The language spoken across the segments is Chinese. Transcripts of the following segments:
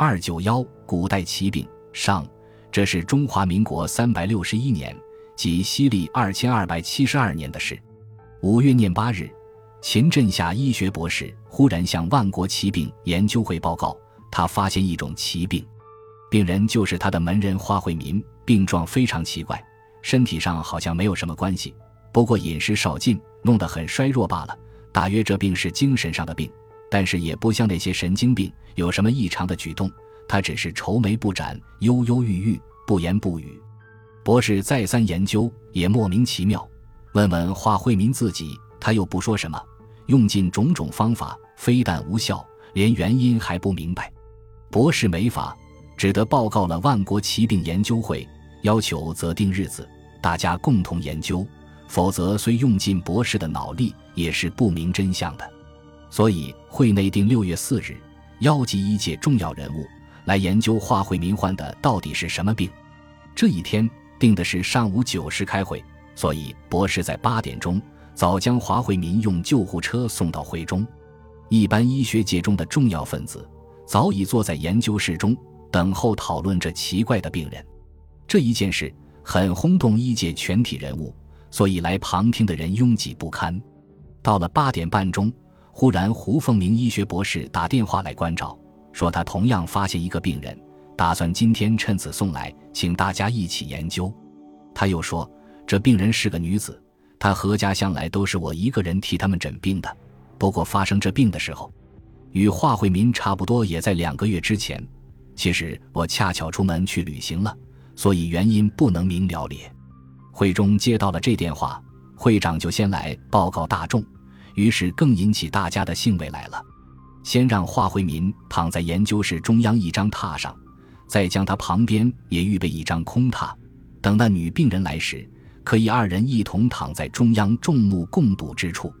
二九幺，古代奇病上，这是中华民国三百六十一年，即西历二千二百七十二年的事。五月廿八日，秦镇夏医学博士忽然向万国奇病研究会报告，他发现一种奇病，病人就是他的门人花惠民，病状非常奇怪，身体上好像没有什么关系，不过饮食少进，弄得很衰弱罢了。大约这病是精神上的病。但是也不像那些神经病有什么异常的举动，他只是愁眉不展、忧忧郁郁、不言不语。博士再三研究，也莫名其妙。问问华惠民自己，他又不说什么。用尽种种方法，非但无效，连原因还不明白。博士没法，只得报告了万国奇病研究会，要求择定日子，大家共同研究。否则，虽用尽博士的脑力，也是不明真相的。所以会内定六月四日，邀集一界重要人物来研究华惠民患的到底是什么病。这一天定的是上午九时开会，所以博士在八点钟早将华惠民用救护车送到会中。一般医学界中的重要分子早已坐在研究室中等候讨论这奇怪的病人。这一件事很轰动医界全体人物，所以来旁听的人拥挤不堪。到了八点半钟。忽然，胡凤鸣医学博士打电话来关照，说他同样发现一个病人，打算今天趁此送来，请大家一起研究。他又说，这病人是个女子，她何家向来都是我一个人替他们诊病的。不过发生这病的时候，与华惠民差不多，也在两个月之前。其实我恰巧出门去旅行了，所以原因不能明了咧。会中接到了这电话，会长就先来报告大众。于是更引起大家的兴味来了。先让华惠民躺在研究室中央一张榻上，再将他旁边也预备一张空榻。等那女病人来时，可以二人一同躺在中央众目共睹之处。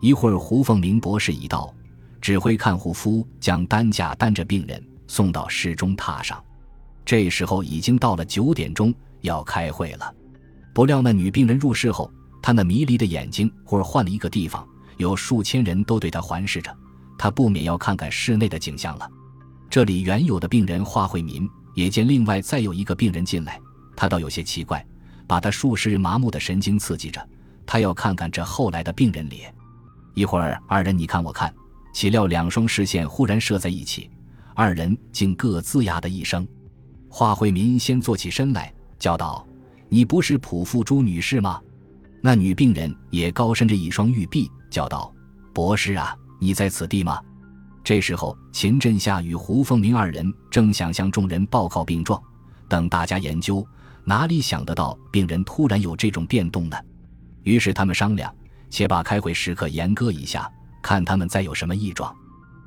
一会儿，胡凤鸣博士已到，指挥看护夫将担架担着病人送到室中榻上。这时候已经到了九点钟，要开会了。不料那女病人入室后，她那迷离的眼睛忽儿换了一个地方。有数千人都对他环视着，他不免要看看室内的景象了。这里原有的病人华惠民也见另外再有一个病人进来，他倒有些奇怪，把他数十日麻木的神经刺激着，他要看看这后来的病人脸。一会儿二人你看我看，岂料两双视线忽然射在一起，二人竟各龇牙的一声。华惠民先坐起身来，叫道：“你不是普富珠女士吗？”那女病人也高伸着一双玉臂。叫道：“博士啊，你在此地吗？”这时候，秦振夏与胡凤鸣二人正想向众人报告病状，等大家研究，哪里想得到病人突然有这种变动呢？于是他们商量，且把开会时刻严格一下，看他们再有什么异状。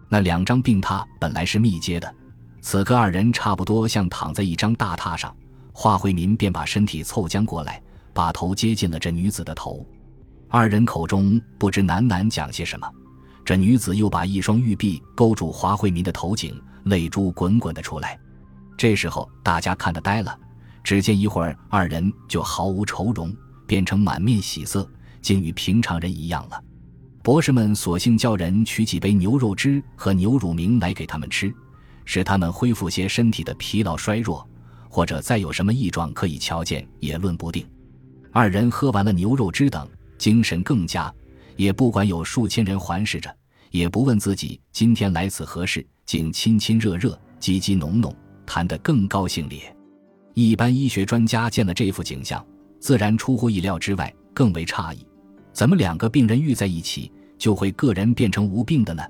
那两张病榻本来是密接的，此刻二人差不多像躺在一张大榻上，华惠民便把身体凑将过来，把头接近了这女子的头。二人口中不知喃喃讲些什么，这女子又把一双玉臂勾住华惠民的头颈，泪珠滚滚的出来。这时候大家看得呆了，只见一会儿二人就毫无愁容，变成满面喜色，竟与平常人一样了。博士们索性叫人取几杯牛肉汁和牛乳明来给他们吃，使他们恢复些身体的疲劳衰弱，或者再有什么异状可以瞧见也论不定。二人喝完了牛肉汁等。精神更佳，也不管有数千人环视着，也不问自己今天来此何事，竟亲亲热热、叽叽哝哝，谈得更高兴咧。一般医学专家见了这幅景象，自然出乎意料之外，更为诧异：怎么两个病人遇在一起，就会个人变成无病的呢？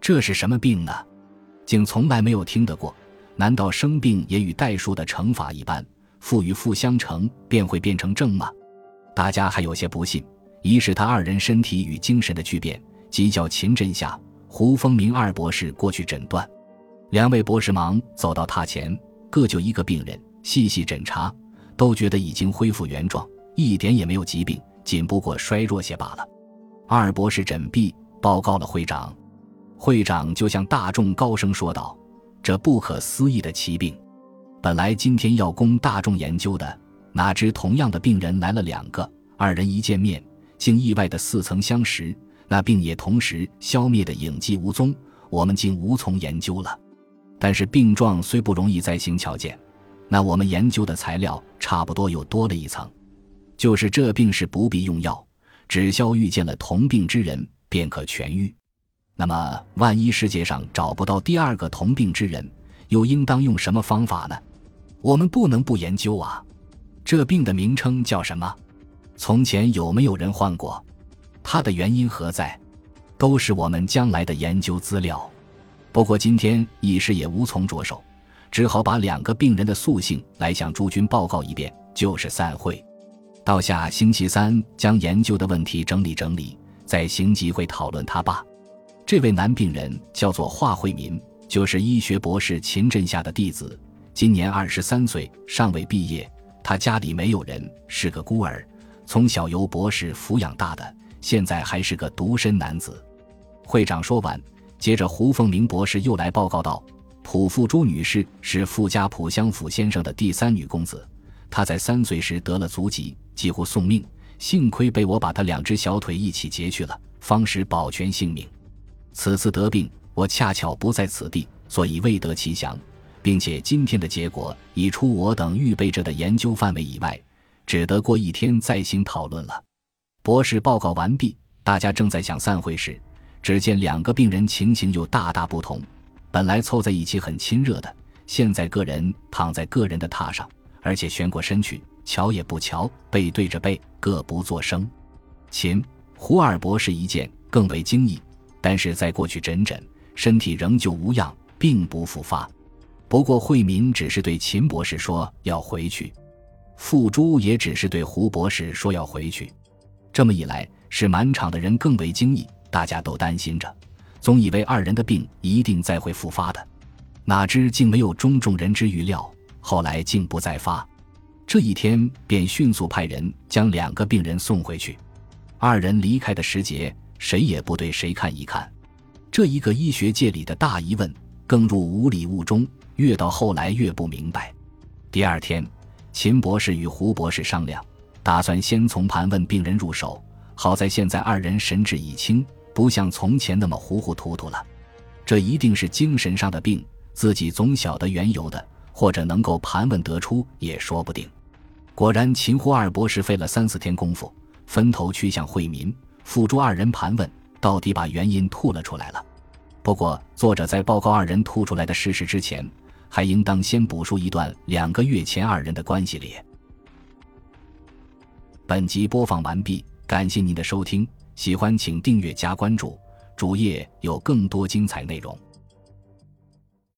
这是什么病呢？竟从来没有听得过。难道生病也与代数的乘法一般，负与负相乘便会变成正吗？大家还有些不信。一是他二人身体与精神的巨变，即叫秦振下、胡风鸣二博士过去诊断。两位博士忙走到榻前，各就一个病人，细细诊查，都觉得已经恢复原状，一点也没有疾病，仅不过衰弱些罢了。二博士诊毕，报告了会长。会长就向大众高声说道：“这不可思议的奇病，本来今天要供大众研究的，哪知同样的病人来了两个，二人一见面。”竟意外的似曾相识，那病也同时消灭的影迹无踪，我们竟无从研究了。但是病状虽不容易再行瞧见，那我们研究的材料差不多又多了一层，就是这病是不必用药，只消遇见了同病之人便可痊愈。那么，万一世界上找不到第二个同病之人，又应当用什么方法呢？我们不能不研究啊！这病的名称叫什么？从前有没有人患过？它的原因何在？都是我们将来的研究资料。不过今天一时也无从着手，只好把两个病人的素性来向诸君报告一遍，就是散会。到下星期三将研究的问题整理整理，再行集会讨论他吧。这位男病人叫做华惠民，就是医学博士秦振夏的弟子，今年二十三岁，尚未毕业。他家里没有人，是个孤儿，从小由博士抚养大的，现在还是个独身男子。会长说完，接着胡凤鸣博士又来报告道：“普富珠女士是富家浦乡府先生的第三女公子，她在三岁时得了足疾，几乎送命，幸亏被我把她两只小腿一起截去了，方使保全性命。”此次得病，我恰巧不在此地，所以未得其详，并且今天的结果已出我等预备着的研究范围以外，只得过一天再行讨论了。博士报告完毕，大家正在想散会时，只见两个病人情形又大大不同。本来凑在一起很亲热的，现在个人躺在个人的榻上，而且旋过身去，瞧也不瞧，背对着背，各不作声。秦胡二博士一见，更为惊异。但是在过去诊诊，身体仍旧无恙，并不复发。不过惠民只是对秦博士说要回去，付珠也只是对胡博士说要回去。这么一来，使满场的人更为惊异，大家都担心着，总以为二人的病一定再会复发的，哪知竟没有中众人之预料，后来竟不再发。这一天便迅速派人将两个病人送回去。二人离开的时节。谁也不对谁看一看，这一个医学界里的大疑问更入无里雾中，越到后来越不明白。第二天，秦博士与胡博士商量，打算先从盘问病人入手。好在现在二人神志已清，不像从前那么糊糊涂涂了。这一定是精神上的病，自己总晓得缘由的，或者能够盘问得出也说不定。果然，秦胡二博士费了三四天功夫，分头去向惠民。辅助二人盘问，到底把原因吐了出来了。不过，作者在报告二人吐出来的事实之前，还应当先补述一段两个月前二人的关系列。本集播放完毕，感谢您的收听，喜欢请订阅加关注，主页有更多精彩内容。